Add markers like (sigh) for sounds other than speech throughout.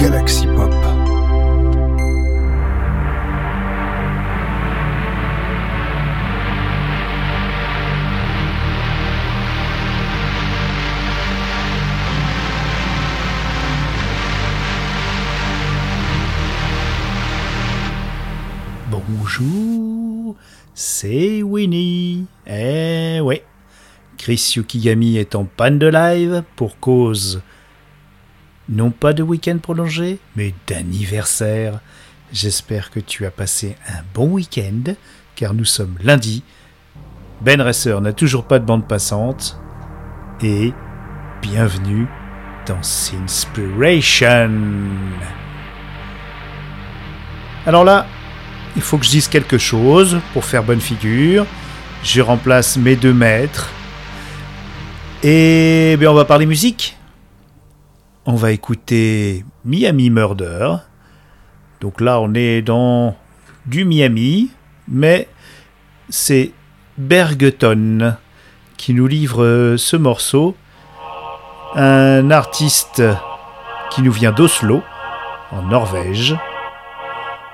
Galaxy Pop. Bonjour, c'est Winnie. Eh ouais, Chris Yukigami est en panne de live pour cause non pas de week-end prolongé, mais d'anniversaire. J'espère que tu as passé un bon week-end, car nous sommes lundi. Ben Resser n'a toujours pas de bande passante. Et bienvenue dans Sinspiration. Alors là, il faut que je dise quelque chose pour faire bonne figure. Je remplace mes deux maîtres. Et bien on va parler musique. On va écouter Miami Murder. Donc là on est dans du Miami, mais c'est Bergeton qui nous livre ce morceau. Un artiste qui nous vient d'Oslo, en Norvège.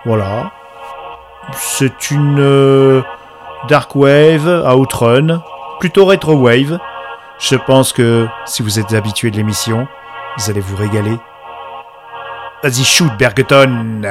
Voilà, c'est une euh, dark wave à outrun, plutôt retro wave. Je pense que si vous êtes habitué de l'émission, vous allez vous régaler. Vas-y, shoot, Bergeton!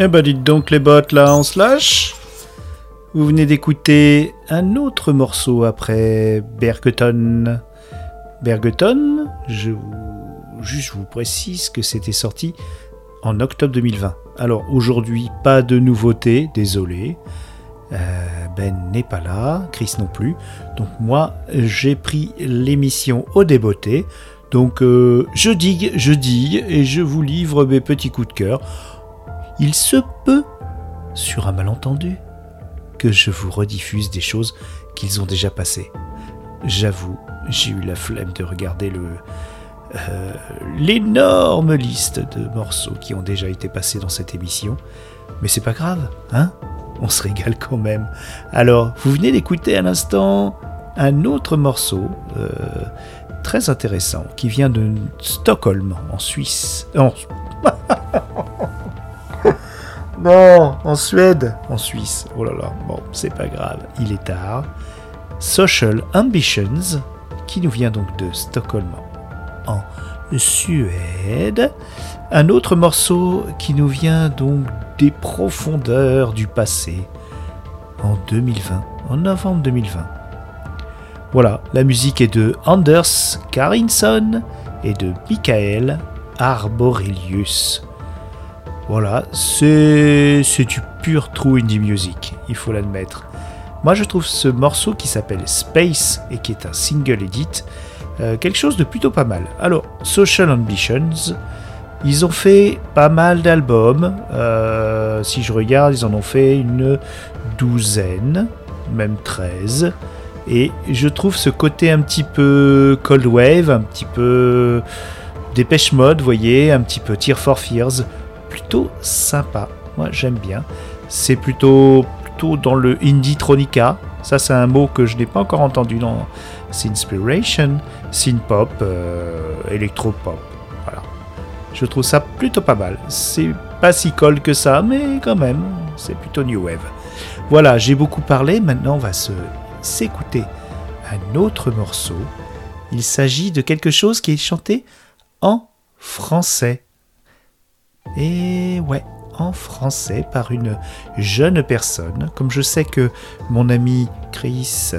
Eh ben dites donc les bottes là en slash. Vous venez d'écouter un autre morceau après Bergeton. Bergeton, je vous, juste vous précise que c'était sorti en octobre 2020. Alors aujourd'hui, pas de nouveauté, désolé. Euh, ben n'est pas là, Chris non plus. Donc moi, j'ai pris l'émission au débeauté. Donc euh, je digue, je digue et je vous livre mes petits coups de cœur il se peut, sur un malentendu, que je vous rediffuse des choses qu'ils ont déjà passées. J'avoue, j'ai eu la flemme de regarder le euh, l'énorme liste de morceaux qui ont déjà été passés dans cette émission, mais c'est pas grave, hein? On se régale quand même. Alors, vous venez d'écouter à l'instant un autre morceau euh, très intéressant qui vient de Stockholm, en Suisse. (laughs) en Suède, en Suisse. Oh là là, bon, c'est pas grave, il est tard. Social Ambitions, qui nous vient donc de Stockholm en Suède. Un autre morceau qui nous vient donc des profondeurs du passé en 2020, en novembre 2020. Voilà, la musique est de Anders Karinson et de Michael Arborelius. Voilà, c'est du pur true indie music, il faut l'admettre. Moi je trouve ce morceau qui s'appelle Space et qui est un single edit euh, quelque chose de plutôt pas mal. Alors, Social Ambitions, ils ont fait pas mal d'albums. Euh, si je regarde, ils en ont fait une douzaine, même 13. Et je trouve ce côté un petit peu Cold Wave, un petit peu Dépêche Mode, voyez, un petit peu Tear for Fears, plutôt sympa. Moi, j'aime bien. C'est plutôt, plutôt dans le indie tronica. Ça, c'est un mot que je n'ai pas encore entendu dans Inspiration, synth-pop, euh, électro-pop. Voilà. Je trouve ça plutôt pas mal. C'est pas si cool que ça, mais quand même, c'est plutôt new wave. Voilà, j'ai beaucoup parlé. Maintenant, on va se s'écouter un autre morceau. Il s'agit de quelque chose qui est chanté en français. Et ouais, en français par une jeune personne, comme je sais que mon ami Chris,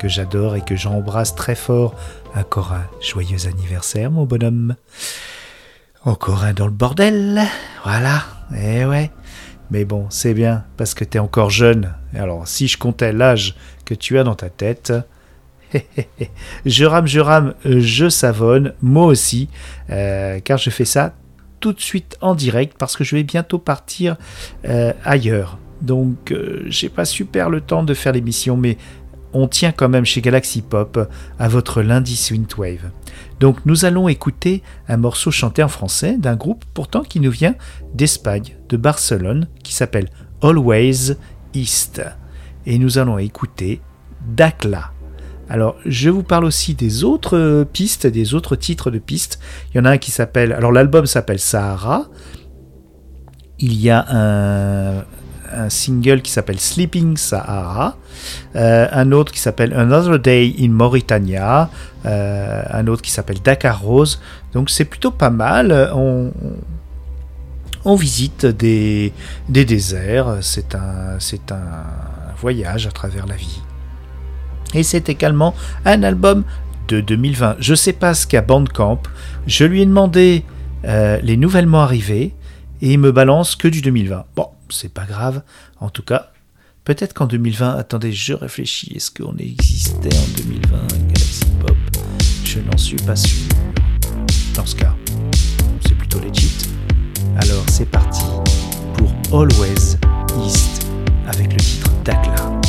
que j'adore et que j'embrasse très fort, encore un joyeux anniversaire, mon bonhomme. Encore un dans le bordel, voilà, et ouais. Mais bon, c'est bien, parce que t'es encore jeune. Alors, si je comptais l'âge que tu as dans ta tête, (laughs) je rame, je rame, je savonne, moi aussi, euh, car je fais ça tout de suite en direct parce que je vais bientôt partir euh, ailleurs. Donc euh, j'ai pas super le temps de faire l'émission, mais on tient quand même chez Galaxy Pop à votre lundi Synthwave. Donc nous allons écouter un morceau chanté en français d'un groupe pourtant qui nous vient d'Espagne, de Barcelone, qui s'appelle Always East. Et nous allons écouter Dakla. Alors, je vous parle aussi des autres euh, pistes, des autres titres de pistes. Il y en a un qui s'appelle. Alors, l'album s'appelle Sahara. Il y a un, single qui s'appelle Sleeping Sahara, euh, un autre qui s'appelle Another Day in Mauritania, euh, un autre qui s'appelle Dakar Rose. Donc c'est plutôt pas mal. On, visite des, déserts. C'est un voyage à travers la vie. Et c'est également un album de 2020. Je sais pas ce qu'a Bandcamp. Je lui ai demandé euh, les nouvellement arrivés et il me balance que du 2020. Bon, c'est pas grave. En tout cas, Peut-être qu'en 2020, attendez, je réfléchis, est-ce qu'on existait en 2020 Galaxy Pop? Je n'en suis pas sûr. Dans ce cas, c'est plutôt legit. Alors c'est parti pour Always East avec le titre Dakla.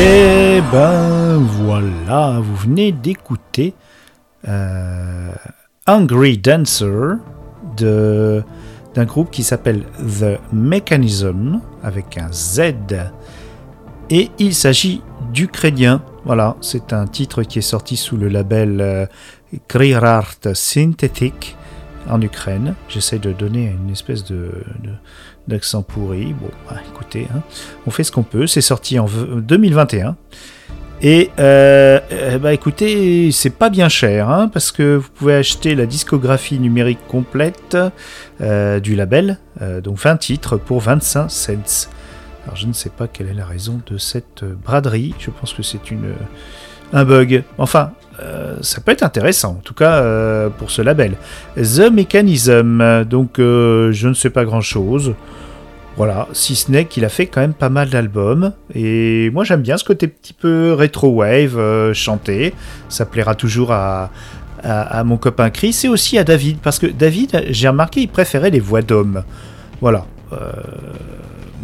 Et ben voilà, vous venez d'écouter euh, Hungry Dancer d'un groupe qui s'appelle The Mechanism avec un Z et il s'agit d'Ukrainien. Voilà, c'est un titre qui est sorti sous le label euh, Synthetic en Ukraine. J'essaie de donner une espèce de- d'accent pourri. Bon, bah, écoutez, hein, on fait ce qu'on peut. C'est sorti en v- 2021. Et euh, euh, bah écoutez, c'est pas bien cher, hein, parce que vous pouvez acheter la discographie numérique complète euh, du label, donc 20 titres pour 25 cents. Alors je ne sais pas quelle est la raison de cette braderie, je pense que c'est un bug. Enfin, euh, ça peut être intéressant, en tout cas euh, pour ce label. The Mechanism, donc euh, je ne sais pas grand-chose. Voilà, si ce n'est qu'il a fait quand même pas mal d'albums. Et moi j'aime bien ce côté petit peu rétro-wave euh, chanté. Ça plaira toujours à, à, mon copain Chris et aussi à David. Parce que David, j'ai remarqué, il préférait les voix d'hommes. Voilà.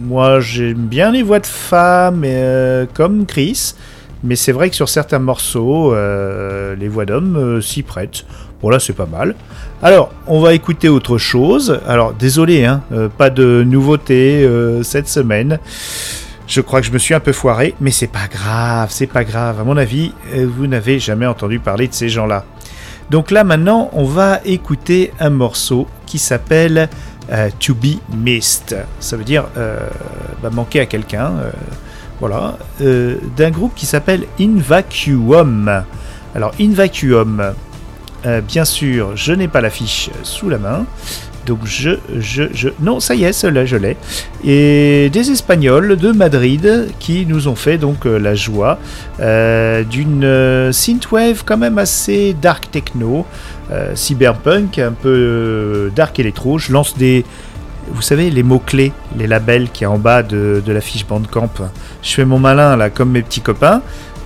Moi j'aime bien les voix de femmes comme Chris. Mais c'est vrai que sur certains morceaux, euh, les voix d'hommes euh, s'y prêtent. Bon là c'est pas mal. Alors, on va écouter autre chose. Alors, désolé, hein, euh, pas de nouveauté euh, cette semaine. Je crois que je me suis un peu foiré, mais c'est pas grave, c'est pas grave. À mon avis, vous n'avez jamais entendu parler de ces gens-là. Donc là, maintenant, on va écouter un morceau qui s'appelle To Be Missed. Ça veut dire bah, manquer à quelqu'un. Voilà. euh, D'un groupe qui s'appelle In Vacuum. Alors, In Vacuum, euh, bien sûr, je n'ai pas l'affiche sous la main. Donc je, je, je... Non, ça y est, celle-là, je l'ai. Et des Espagnols de Madrid qui nous ont fait donc euh, la joie euh, d'une synthwave quand même assez dark techno, cyberpunk, un peu dark électro. Je lance des... Vous savez, les mots-clés, les labels qui est en bas de, de la fiche Bandcamp. Je fais mon malin là, comme mes petits copains.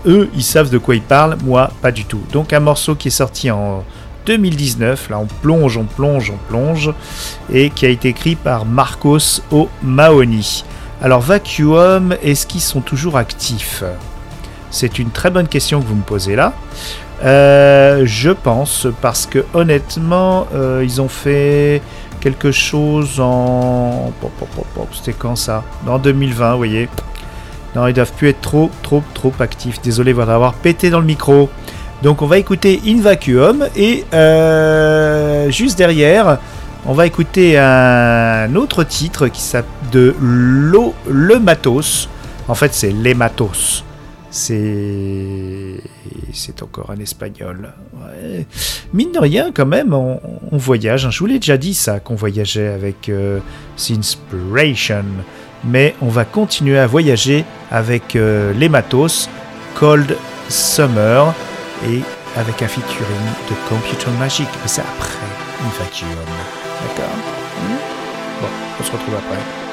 Eux, ils savent de quoi ils parlent, moi, pas du tout. Donc un morceau qui est sorti en 2019, là on plonge, on plonge, on plonge, et qui a été écrit par Marcos O'Mahony. Alors Vacuum, est-ce qu'ils sont toujours actifs? C'est une très bonne question que vous me posez là. Euh, je pense, parce que honnêtement, euh, ils ont fait quelque chose en... C'était quand ça? En 2020, vous voyez. Non, ils doivent plus être trop, trop, trop actifs. Désolé d'avoir pété dans le micro. Donc on va écouter In Vacuum et euh, juste derrière, on va écouter un autre titre qui s'appelle de Lo, Le Matos. En fait, c'est Les Matos. C'est encore un espagnol. Mine de rien, quand même, on, voyage. Je vous l'ai déjà dit ça, qu'on voyageait avec euh, Sinspiration. Mais on va continuer à voyager avec euh, les matos, Cold Summer et avec un featuring de Computer Magic. Mais c'est après une vacuum. D'accord? Hmm? Bon, on se retrouve après.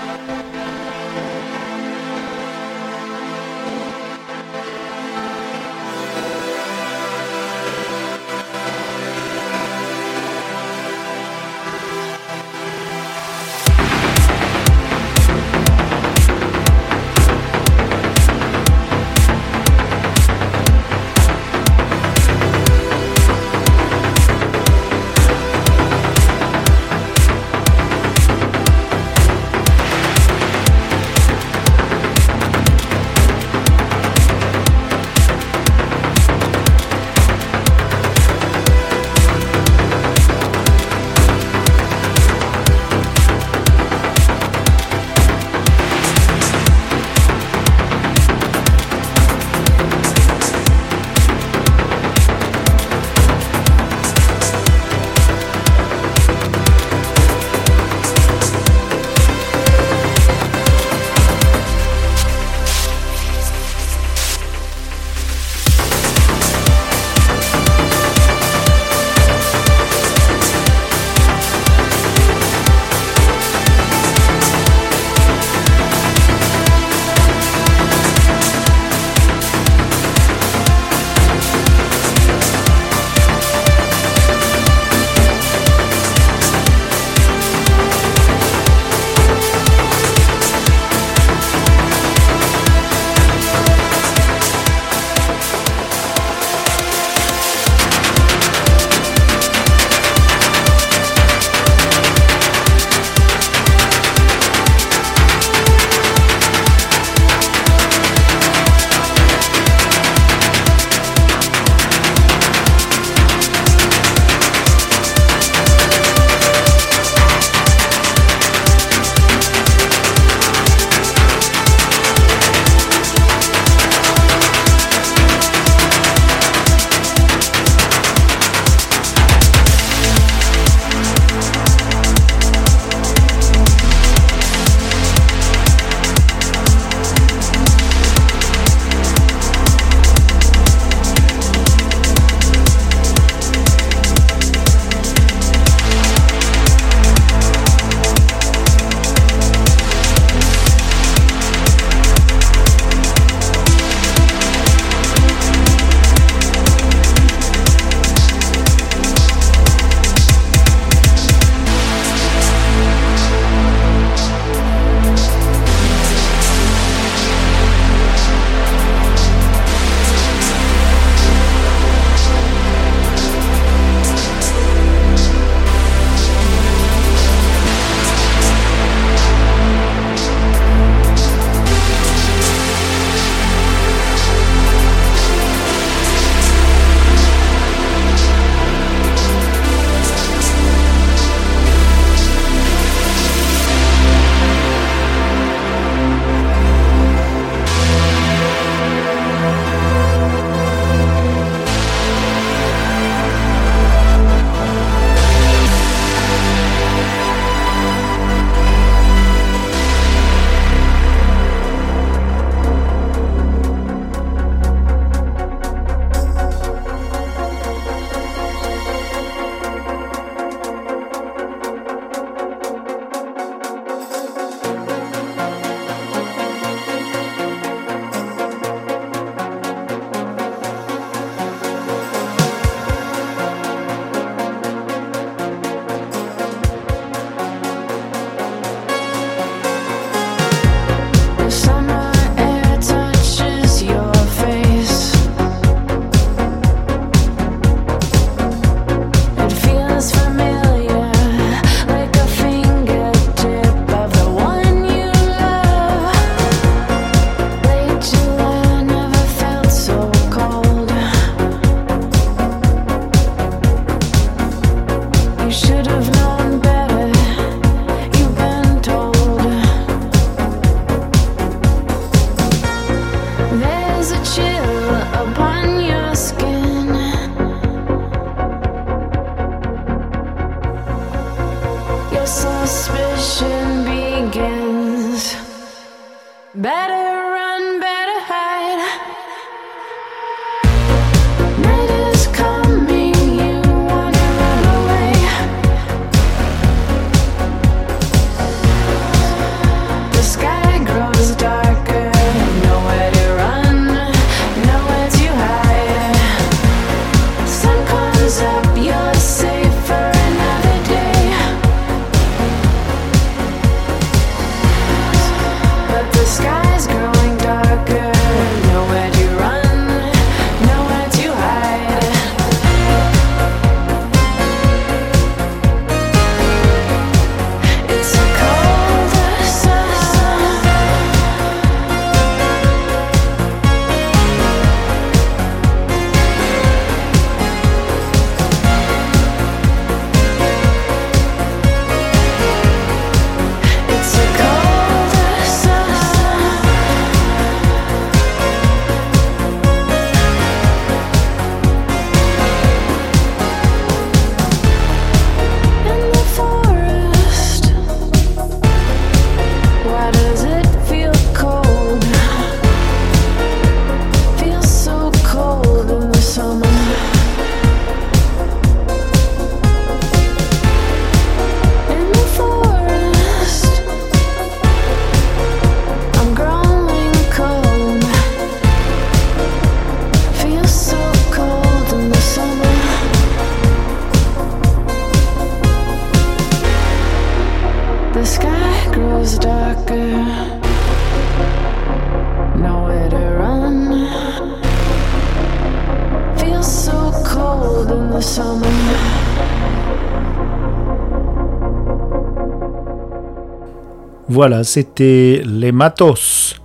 Voilà, c'était Les Matos,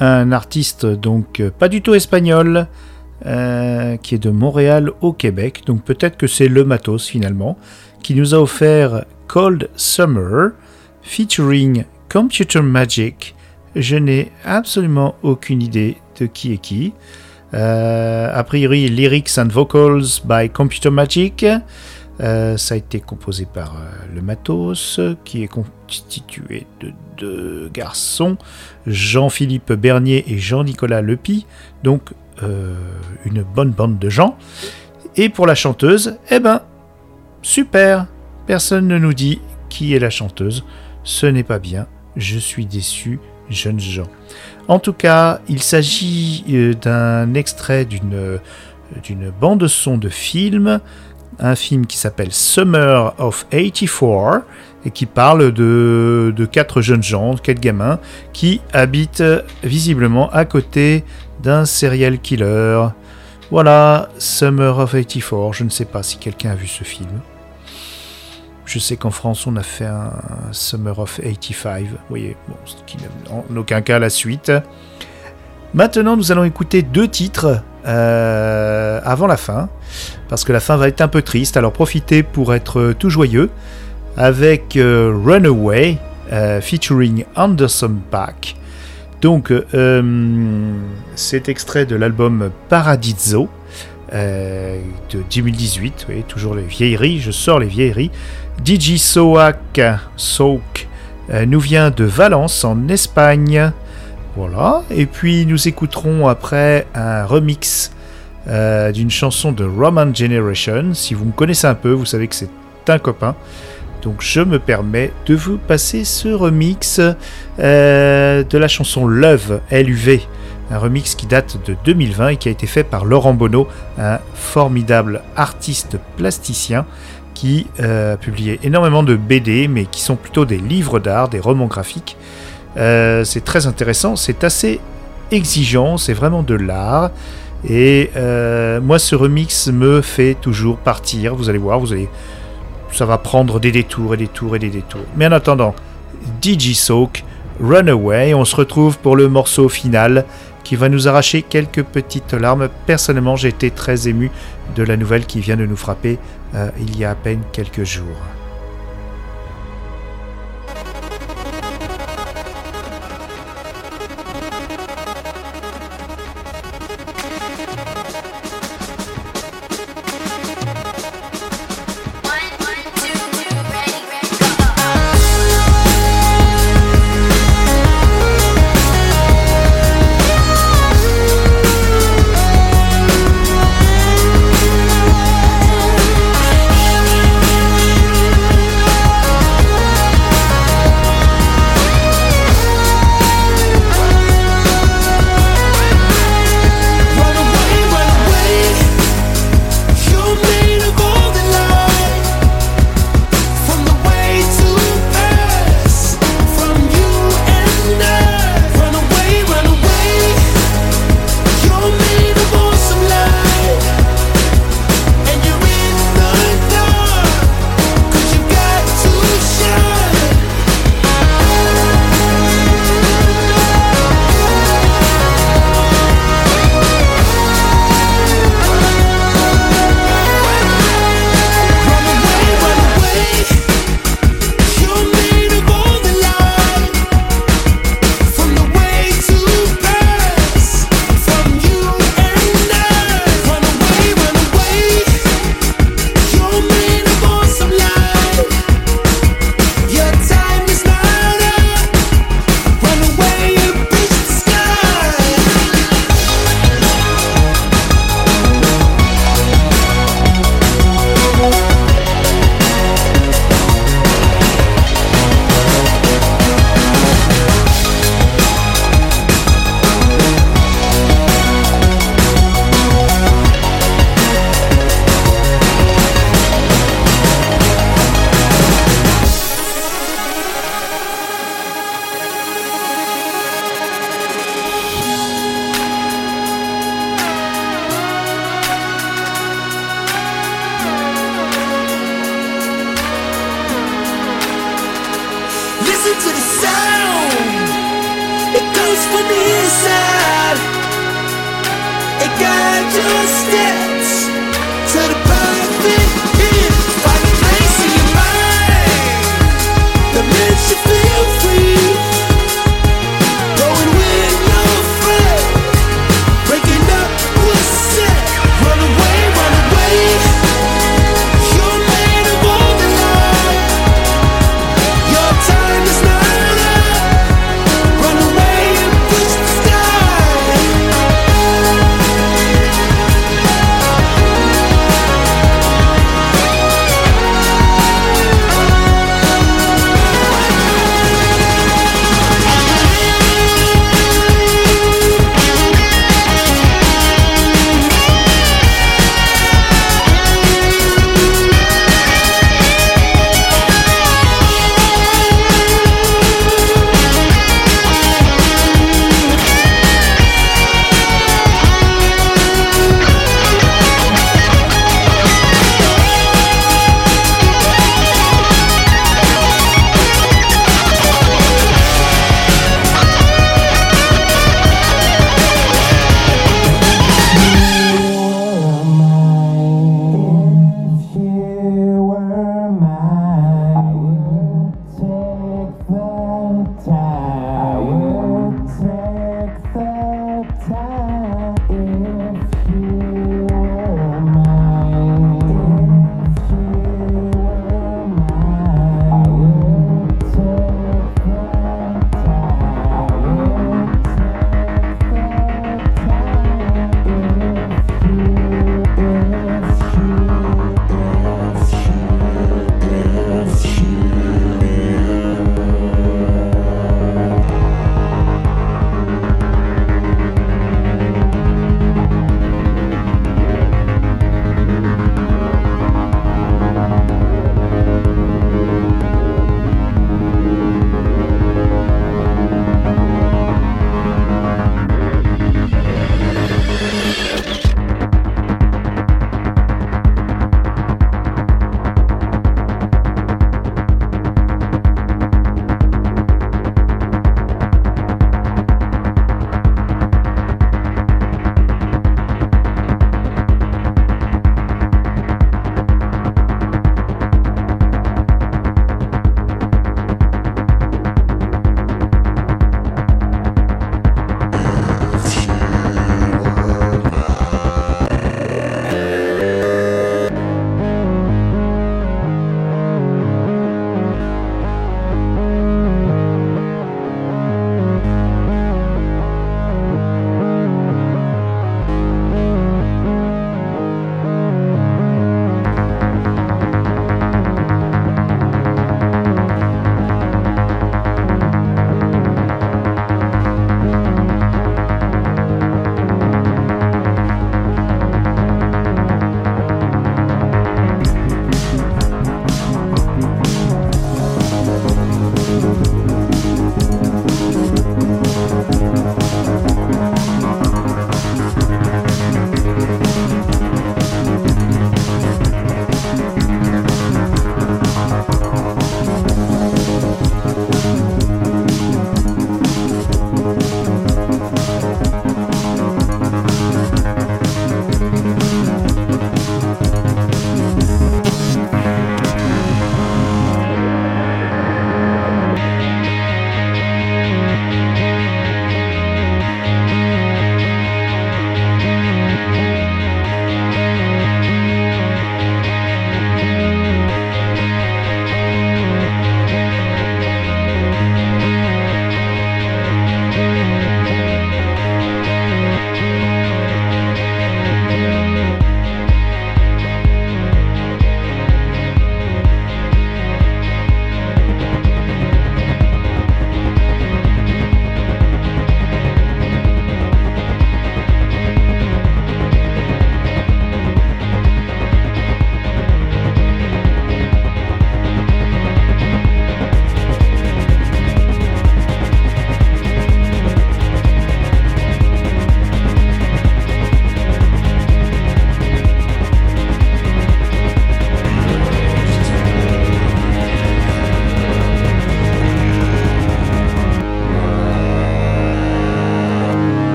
un artiste donc euh, pas du tout espagnol, euh, qui est de Montréal au Québec. Donc peut-être que c'est Le Matos finalement, qui nous a offert Cold Summer, featuring Computer Magic. Je n'ai absolument aucune idée de qui est qui. Euh, a priori, lyrics and vocals by Computer Magic. Euh, ça a été composé par euh, le Matos, qui est constitué de deux garçons, Jean-Philippe Bernier et Jean-Nicolas Lepi, donc euh, une bonne bande de gens. Et pour la chanteuse, eh ben, super, personne ne nous dit qui est la chanteuse, ce n'est pas bien, je suis déçu, jeunes gens. En tout cas, il s'agit d'un extrait d'une bande son de film un film qui s'appelle Summer of 84 et qui parle de, de quatre jeunes gens, quatre gamins, qui habitent visiblement à côté d'un serial killer. Voilà, Summer of 84. Je ne sais pas si quelqu'un a vu ce film. Je sais qu'en France, on a fait un Summer of 85. Vous voyez, en aucun cas la suite. Maintenant, nous allons écouter deux titres euh, avant la fin, parce que la fin va être un peu triste. Alors profitez pour être tout joyeux avec euh, Runaway euh, featuring Anderson Paak. Donc, euh, c'est extrait de l'album Paradiso de 2018. Vous voyez, toujours les vieilleries, je sors les vieilleries. DJ Soak, Soak nous vient de Valence en Espagne. Voilà. Et puis nous écouterons après un remix euh, d'une chanson de Roman Generation. Si vous me connaissez un peu, vous savez que c'est un copain. Donc je me permets de vous passer ce remix euh, de la chanson Love, LUV. Un remix qui date de 2020 et qui a été fait par Laurent Bonneau, un formidable artiste plasticien qui euh, a publié énormément de BD, mais qui sont plutôt des livres d'art, des romans graphiques. C'est très intéressant, c'est assez exigeant, c'est vraiment de l'art. Et euh, moi, ce remix me fait toujours partir. Vous allez voir, vous allez, ça va prendre des détours et des tours et des détours. Mais en attendant, DJ Soak, Runaway, on se retrouve pour le morceau final qui va nous arracher quelques petites larmes. Personnellement, j'ai été très ému de la nouvelle qui vient de nous frapper euh, il y a à peine quelques jours.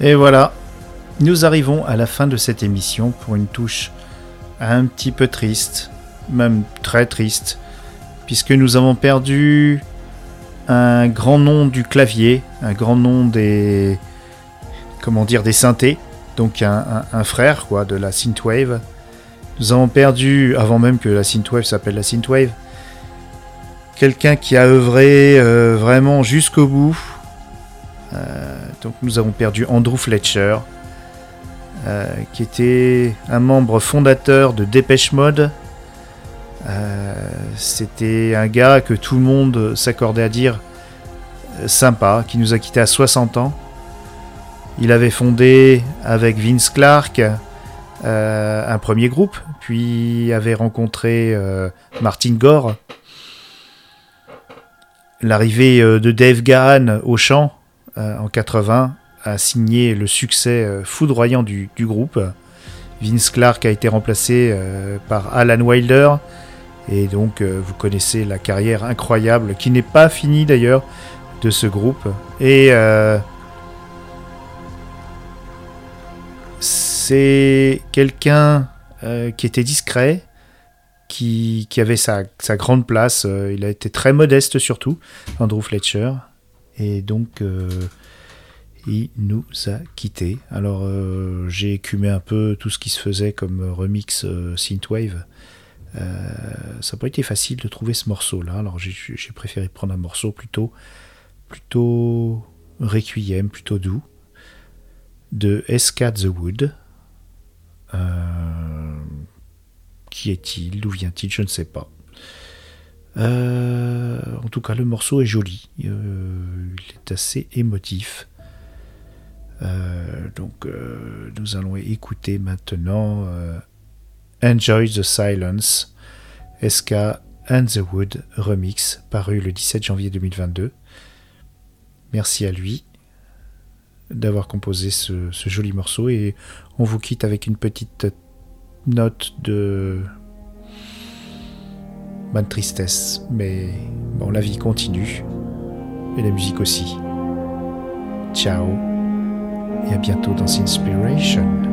Et voilà, nous arrivons à la fin de cette émission pour une touche un petit peu triste, même très triste, puisque nous avons perdu un grand nom du clavier, un grand nom des comment dire des synthés, donc un, frère quoi de la synthwave. Nous avons perdu avant même que la synthwave s'appelle la synthwave quelqu'un qui a œuvré euh, vraiment jusqu'au bout. Euh, donc nous avons perdu Andrew Fletcher, euh, qui était un membre fondateur de Dépêche Mode. Euh, C'était un gars que tout le monde s'accordait à dire euh, sympa, qui nous a quittés à 60 ans. Il avait fondé avec Vince Clark un premier groupe, puis avait rencontré Martin Gore. L'arrivée de Dave Gahan au chant en 80 a signé le succès euh, foudroyant du, groupe. Vince Clark a été remplacé euh, par Alan Wilder. Et donc, euh, vous connaissez la carrière incroyable, qui n'est pas finie d'ailleurs, de ce groupe. Et euh, c'est quelqu'un euh, qui était discret, qui, avait sa, grande place. euh, il a été très modeste surtout, Andrew Fletcher. Et donc, euh, il nous a quittés. Alors, euh, j'ai écumé un peu tout ce qui se faisait comme remix euh, Synthwave. Ça n'a pas été facile de trouver ce morceau-là. Alors, j'ai préféré prendre un morceau plutôt, plutôt requiem, plutôt doux, de Esca the Wood. Qui est-il? D'où vient-il? Je ne sais pas. Euh, en tout cas, le morceau est joli. Euh, il est assez émotif. Euh, donc, nous allons écouter maintenant Enjoy the Silence, SK and the Wood remix, paru le 17 janvier 2022. Merci à lui d'avoir composé ce, ce joli morceau et on vous quitte avec une petite note de bonne tristesse, mais bon, la vie continue et la musique aussi. Ciao et à bientôt dans Inspiration.